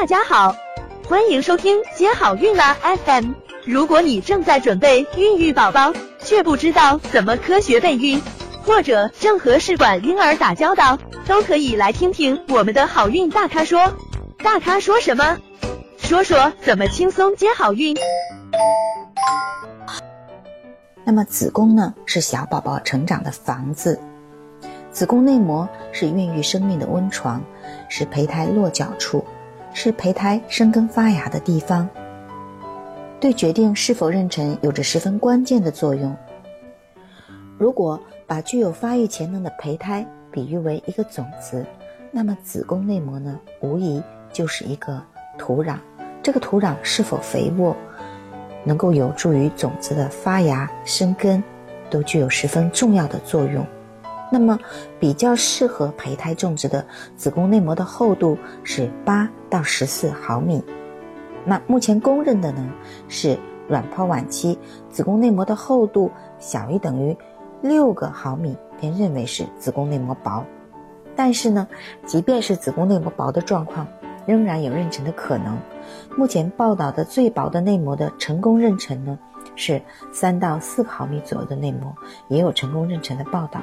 大家好，欢迎收听接好运啦 FM。如果你正在准备孕育宝宝，却不知道怎么科学备孕，或者正和试管婴儿打交道，都可以来听听我们的好运大咖说。大咖说什么？说说怎么轻松接好运。那么子宫呢，是小宝宝成长的房子。子宫内膜是孕育生命的温床，是胚胎落脚处，是胚胎生根发芽的地方，对决定是否妊娠有着十分关键的作用。如果把具有发育潜能的胚胎比喻为一个种子，那么子宫内膜呢，无疑就是一个土壤。这个土壤是否肥沃，能够有助于种子的发芽生根，都具有十分重要的作用。那么，比较适合胚胎种植的子宫内膜的厚度是八到十四毫米。那目前公认的呢，是卵泡晚期子宫内膜的厚度小于等于六个毫米，便认为是子宫内膜薄。但是呢，即便是子宫内膜薄的状况，仍然有妊娠的可能。目前报道的最薄的内膜的成功妊娠呢，是三到四毫米左右的内膜，也有成功妊娠的报道。